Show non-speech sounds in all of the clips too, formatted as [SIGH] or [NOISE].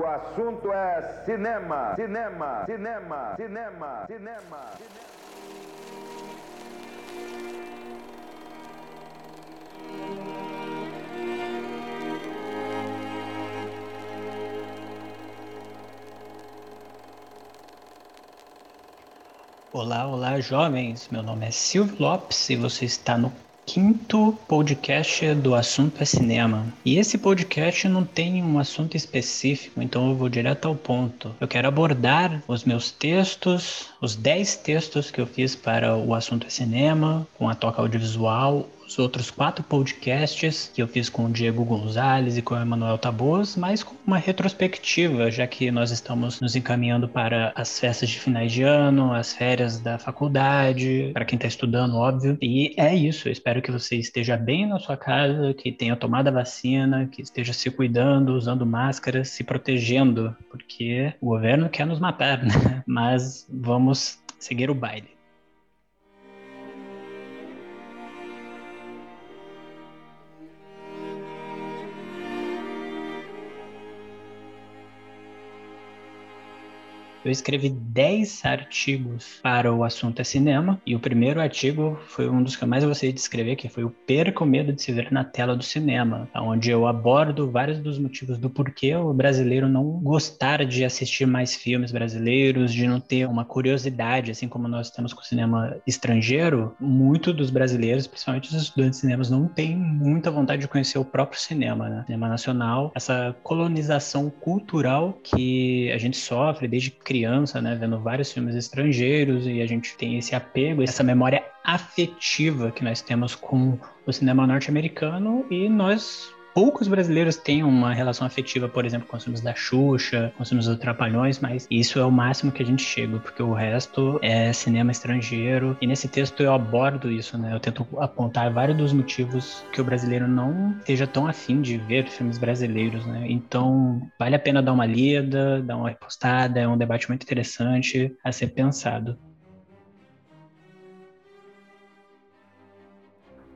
O assunto é cinema, cinema, cinema, cinema, cinema. Olá, olá, jovens. Meu nome é Silvio Lopes e você está no quinto podcast do assunto é cinema. E esse podcast não tem um assunto específico, então eu vou direto ao ponto. Eu quero abordar os meus textos, os 10 textos que eu fiz para o assunto é cinema, com a toca audiovisual, os outros quatro podcasts que eu fiz com o Diego Gonzalez e com o Emanuel Taboas, mas com uma retrospectiva, já que nós estamos nos encaminhando para as festas de finais de ano, as férias da faculdade, para quem está estudando, óbvio. E é isso, eu espero que você esteja bem na sua casa, que tenha tomado a vacina, que esteja se cuidando, usando máscara, se protegendo, porque o governo quer nos matar, [LAUGHS] né? Mas vamos seguir o baile. Eu escrevi 10 artigos para o assunto é cinema, e o primeiro artigo foi um dos que eu mais gostei de escrever, que foi o Perca o Medo de se ver na tela do cinema, onde eu abordo vários dos motivos do porquê o brasileiro não gostar de assistir mais filmes brasileiros, de não ter uma curiosidade, assim como nós temos com o cinema estrangeiro, muito dos brasileiros, principalmente os estudantes de cinemas, não têm muita vontade de conhecer o próprio cinema, né? Cinema nacional, essa colonização cultural que a gente sofre desde criança, né, vendo vários filmes estrangeiros e a gente tem esse apego, essa memória afetiva que nós temos com o cinema norte-americano e nós poucos brasileiros têm uma relação afetiva, por exemplo, com os filmes da Xuxa, com os filmes dos Trapalhões, mas isso é o máximo que a gente chega, porque o resto é cinema estrangeiro. E nesse texto eu abordo isso, né? Eu tento apontar vários dos motivos que o brasileiro não esteja tão afim de ver filmes brasileiros, né? Então, vale a pena dar uma lida, dar uma repostada, é um debate muito interessante a ser pensado.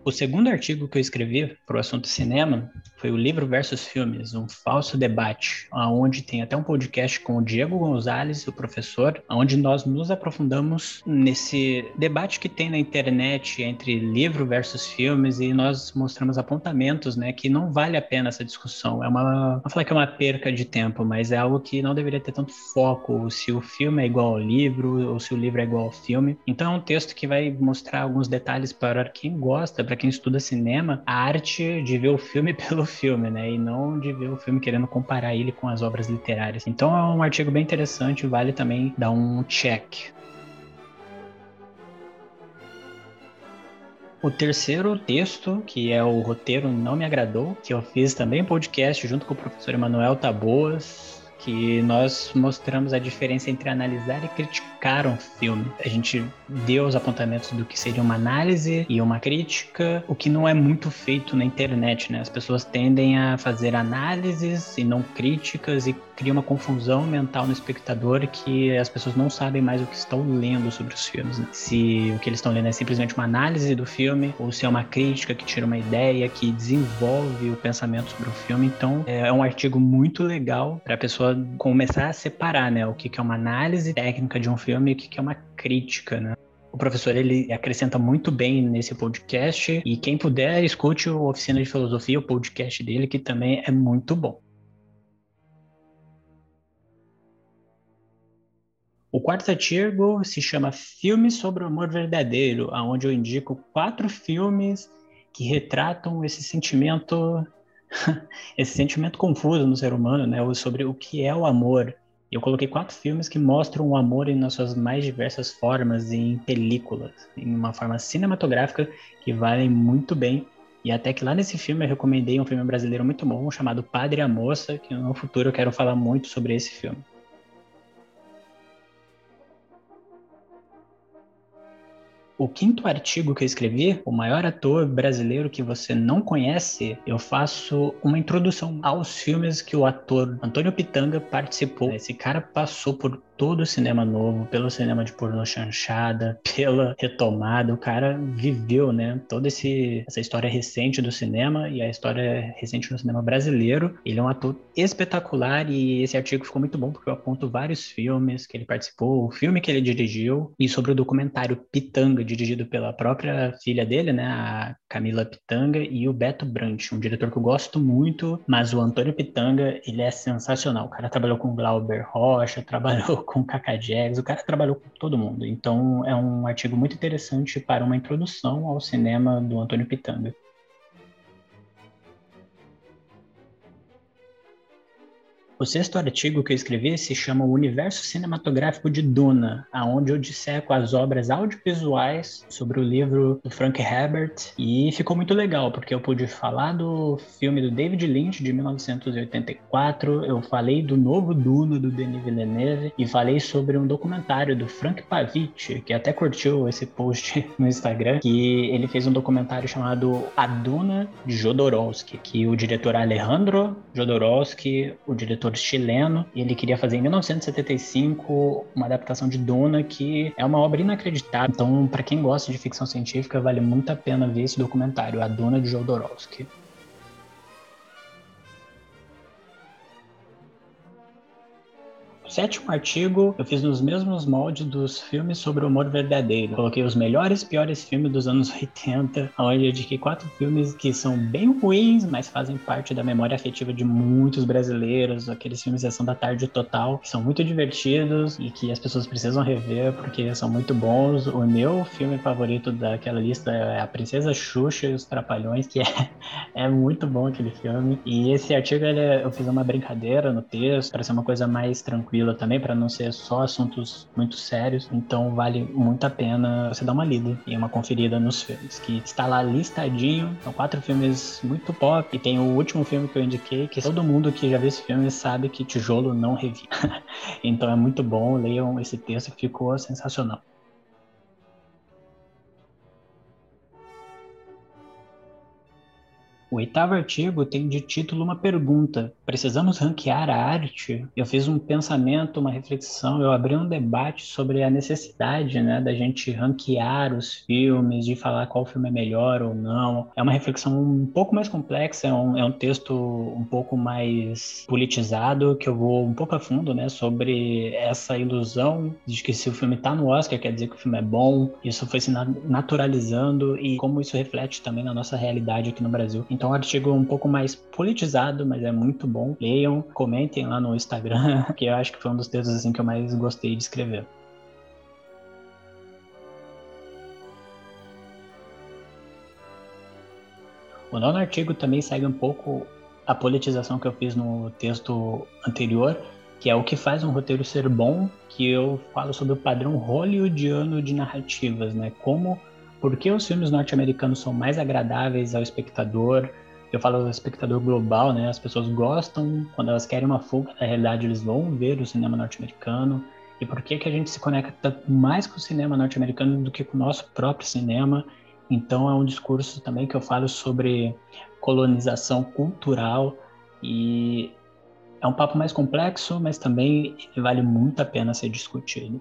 O segundo artigo que eu escrevi para o assunto cinema foi o livro versus filmes, um falso debate, onde tem até um podcast com o Diego Gonzalez, o professor, onde nós nos aprofundamos nesse debate que tem na internet entre livro versus filmes e nós mostramos apontamentos, né, que não vale a pena essa discussão. É uma, não falar que é uma perca de tempo, mas é algo que não deveria ter tanto foco se o filme é igual ao livro ou se o livro é igual ao filme. Então é um texto que vai mostrar alguns detalhes para quem gosta, para quem estuda cinema, a arte de ver o filme [LAUGHS] pelo filme, né? E não de ver o filme querendo comparar ele com as obras literárias. Então é um artigo bem interessante, vale também dar um check. O terceiro texto, que é o roteiro Não Me Agradou, que eu fiz também podcast junto com o professor Emanuel Taboas, que nós mostramos a diferença entre analisar e criticar um filme. A gente deu os apontamentos do que seria uma análise e uma crítica, o que não é muito feito na internet, né? As pessoas tendem a fazer análises e não críticas e cria uma confusão mental no espectador que as pessoas não sabem mais o que estão lendo sobre os filmes. Né? Se o que eles estão lendo é simplesmente uma análise do filme ou se é uma crítica que tira uma ideia, que desenvolve o pensamento sobre o filme. Então, é um artigo muito legal para a pessoa começar a separar, né, o que é uma análise técnica de um filme e o que é uma crítica, né? O professor ele acrescenta muito bem nesse podcast e quem puder escute o Oficina de Filosofia, o podcast dele que também é muito bom. O quarto artigo se chama Filmes sobre o Amor Verdadeiro, onde eu indico quatro filmes que retratam esse sentimento, [LAUGHS] esse sentimento confuso no ser humano, né, sobre o que é o amor. Eu coloquei quatro filmes que mostram o amor em suas mais diversas formas, em películas, em uma forma cinematográfica que valem muito bem. E até que lá nesse filme eu recomendei um filme brasileiro muito bom chamado Padre e a Moça, que no futuro eu quero falar muito sobre esse filme. O quinto artigo que eu escrevi, o maior ator brasileiro que você não conhece, eu faço uma introdução aos filmes que o ator Antônio Pitanga participou. Esse cara passou por todo o cinema novo, pelo cinema de pornô chanchada, [LAUGHS] pela retomada. O cara viveu, né, toda esse, essa história recente do cinema e a história recente do cinema brasileiro. Ele é um ator espetacular e esse artigo ficou muito bom porque eu aponto vários filmes que ele participou, o filme que ele dirigiu e sobre o documentário Pitanga, dirigido pela própria filha dele, né, a Camila Pitanga e o Beto Brant, um diretor que eu gosto muito, mas o Antônio Pitanga, ele é sensacional. O cara trabalhou com Glauber Rocha, [LAUGHS] trabalhou com Kaká Jags, o cara trabalhou com todo mundo. Então é um artigo muito interessante para uma introdução ao cinema do Antônio Pitanga. O sexto artigo que eu escrevi se chama O Universo Cinematográfico de Duna, aonde eu disseco as obras audiovisuais sobre o livro do Frank Herbert e ficou muito legal porque eu pude falar do filme do David Lynch de 1984, eu falei do novo Duna do Denis Villeneuve e falei sobre um documentário do Frank Pavich, que até curtiu esse post [LAUGHS] no Instagram, que ele fez um documentário chamado A Duna de Jodorowsky, que o diretor Alejandro Jodorowsky, o diretor diretor chileno, e ele queria fazer em 1975 uma adaptação de Duna, que é uma obra inacreditável. Então, para quem gosta de ficção científica, vale muito a pena ver esse documentário, A Duna de Jodorowsky. Sétimo artigo eu fiz nos mesmos moldes dos filmes sobre o humor verdadeiro. Coloquei os melhores e piores filmes dos anos 80, onde eu indiquei quatro filmes que são bem ruins, mas fazem parte da memória afetiva de muitos brasileiros, aqueles filmes Sessão da Tarde Total, que são muito divertidos e que as pessoas precisam rever porque são muito bons. O meu filme favorito daquela lista é A Princesa Xuxa e os Trapalhões, que [LAUGHS] é, é muito bom aquele filme. E esse artigo ele, é, eu fiz uma brincadeira no texto para ser uma coisa mais tranquila tranquila também, para não ser só assuntos muito sérios. Então vale muito a pena você dar uma lida e uma conferida nos filmes, que está lá listadinho. São quatro filmes muito pop. E tem o último filme que eu indiquei, que todo mundo que já viu esse filme sabe que tijolo não revia. [LAUGHS] então é muito bom, leiam esse texto, ficou sensacional. O oitavo artigo tem de título uma pergunta: precisamos ranquear a arte? Eu fiz um pensamento, uma reflexão, eu abri um debate sobre a necessidade né, da gente ranquear os filmes, de falar qual filme é melhor ou não. É uma reflexão um pouco mais complexa, é um, é um texto um pouco mais politizado, que eu vou um pouco a fundo né, sobre essa ilusão de que se o filme está no Oscar quer dizer que o filme é bom. Isso foi se naturalizando e como isso reflete também na nossa realidade aqui no Brasil. Então, então, um artigo um pouco mais politizado, mas é muito bom. Leiam, comentem lá no Instagram, [LAUGHS] que eu acho que foi um dos textos assim que eu mais gostei de escrever. O nono artigo também segue um pouco a politização que eu fiz no texto anterior, que é o que faz um roteiro ser bom, que eu falo sobre o padrão hollywoodiano de narrativas, né? Como por que os filmes norte-americanos são mais agradáveis ao espectador? Eu falo ao espectador global, né? As pessoas gostam, quando elas querem uma fuga da realidade, eles vão ver o cinema norte-americano. E por que, que a gente se conecta mais com o cinema norte-americano do que com o nosso próprio cinema? Então, é um discurso também que eu falo sobre colonização cultural e é um papo mais complexo, mas também vale muito a pena ser discutido.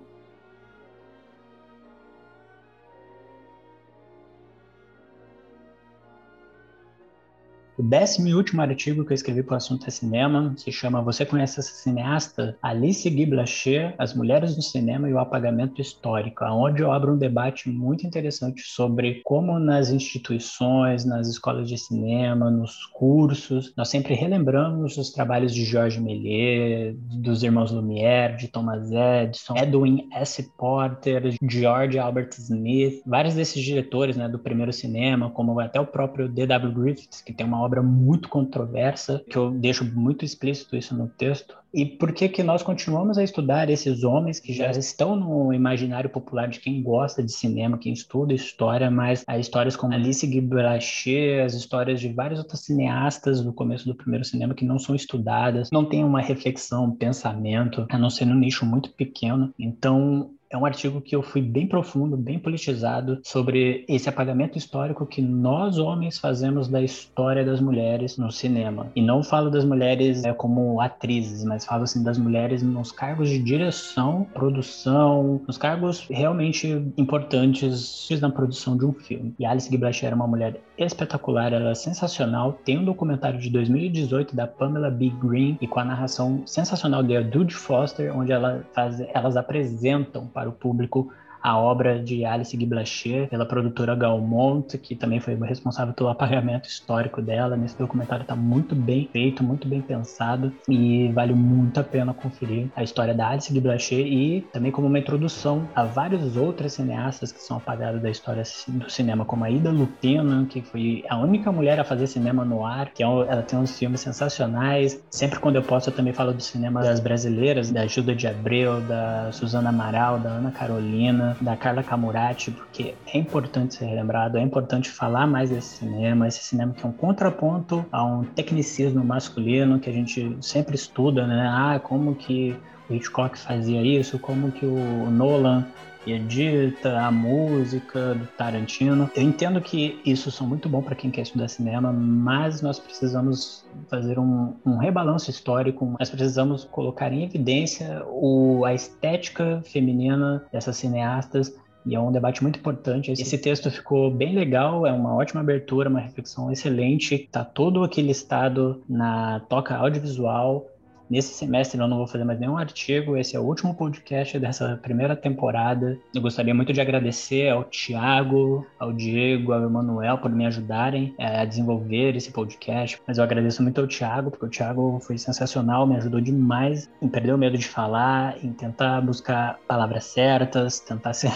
O décimo e último artigo que eu escrevi para o assunto é cinema se chama Você conhece essa cineasta? Alice Guy Blaché, As Mulheres no Cinema e o Apagamento Histórico, onde eu abro um debate muito interessante sobre como nas instituições, nas escolas de cinema, nos cursos, nós sempre relembramos os trabalhos de Georges Méliès, dos irmãos Lumière, de Thomas Edison, Edwin S. Porter, George Albert Smith, vários desses diretores né, do primeiro cinema, como até o próprio D.W. Griffiths, que tem uma obra muito controversa, que eu deixo muito explícito isso no texto. E por que que nós continuamos a estudar esses homens que já estão no imaginário popular de quem gosta de cinema, quem estuda história, mas as histórias como Alice Guy Blaché, as histórias de vários outros cineastas do começo do primeiro cinema que não são estudadas, não tem uma reflexão, um pensamento, a não ser num nicho muito pequeno. Então, é um artigo que eu fui bem profundo, bem politizado sobre esse apagamento histórico que nós homens fazemos da história das mulheres no cinema. E não falo das mulheres é, como atrizes, mas falo assim das mulheres nos cargos de direção, produção, nos cargos realmente importantes na produção de um filme. E Alice Blaché era uma mulher espetacular, ela é sensacional. Tem um documentário de 2018 da Pamela B. Green e com a narração sensacional da Jude Foster, onde ela faz, elas apresentam para o público a obra de Alice Guy Blaché, pela produtora Galmont, que também foi responsável pelo apagamento histórico dela. Nesse documentário está muito bem feito, muito bem pensado e vale muito a pena conferir a história da Alice Guy Blaché e também como uma introdução a vários outros cineastas que são apagados da história do cinema, como a Ida Lupino, que foi a única mulher a fazer cinema no ar, que é ela tem uns filmes sensacionais. Sempre quando eu posso eu também falo do cinema das brasileiras, da Ajuda de Abreu, da Suzana Amaral, da Ana Carolina, da Carla Camurati, porque é importante ser lembrado, é importante falar mais desse cinema, esse cinema que é um contraponto a um tecnicismo masculino que a gente sempre estuda, né? Ah, como que o Hitchcock fazia isso, como que o Nolan edita, a música do Tarantino. Eu entendo que isso são muito bom para quem quer estudar cinema, mas nós precisamos fazer um, um rebalanço histórico, nós precisamos colocar em evidência o, a estética feminina dessas cineastas, e é um debate muito importante. Esse texto ficou bem legal, é uma ótima abertura, uma reflexão excelente. Está todo aquele estado na toca audiovisual, Nesse semestre eu não vou fazer mais nenhum artigo, esse é o último podcast dessa primeira temporada. Eu gostaria muito de agradecer ao Tiago, ao Diego, ao Emanuel por me ajudarem é, a desenvolver esse podcast. Mas eu agradeço muito ao Tiago, porque o Tiago foi sensacional, me ajudou demais em perder o medo de falar, em tentar buscar palavras certas, tentar [LAUGHS] ser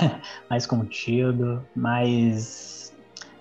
mais contido, mais,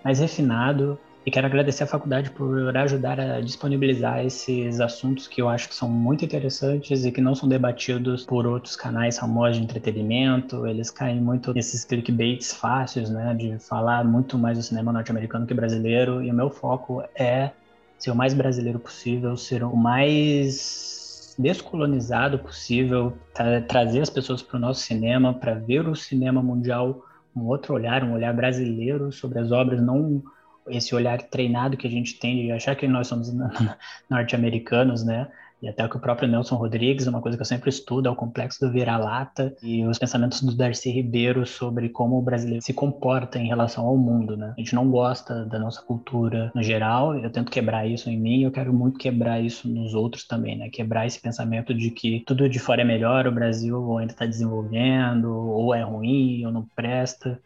mais refinado. E quero agradecer à faculdade por ajudar a disponibilizar esses assuntos que eu acho que são muito interessantes e que não são debatidos por outros canais famosos de entretenimento. Eles caem muito nesses clickbaits fáceis, né, de falar muito mais do cinema norte-americano que brasileiro. E o meu foco é ser o mais brasileiro possível, ser o mais descolonizado possível, tra trazer as pessoas para o nosso cinema, para ver o cinema mundial um outro olhar, um olhar brasileiro sobre as obras, não esse olhar treinado que a gente tem de achar que nós somos norte-americanos, né? E até que o próprio Nelson Rodrigues, uma coisa que eu sempre estudo, é o complexo do vira-lata e os pensamentos do Darcy Ribeiro sobre como o brasileiro se comporta em relação ao mundo, né? A gente não gosta da nossa cultura no geral, eu tento quebrar isso em mim, eu quero muito quebrar isso nos outros também, né? Quebrar esse pensamento de que tudo de fora é melhor, o Brasil ainda está desenvolvendo, ou é ruim, ou não presta.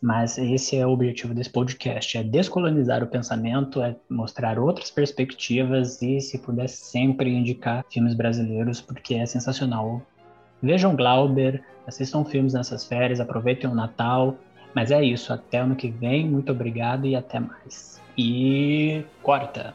Mas esse é o objetivo desse podcast, é descolonizar o pensamento, é mostrar outras perspectivas e, se puder, sempre indicar filmes brasileiros, porque é sensacional. Vejam Glauber, assistam filmes nessas férias, aproveitem o Natal. Mas é isso, até ano que vem, muito obrigado e até mais. E corta!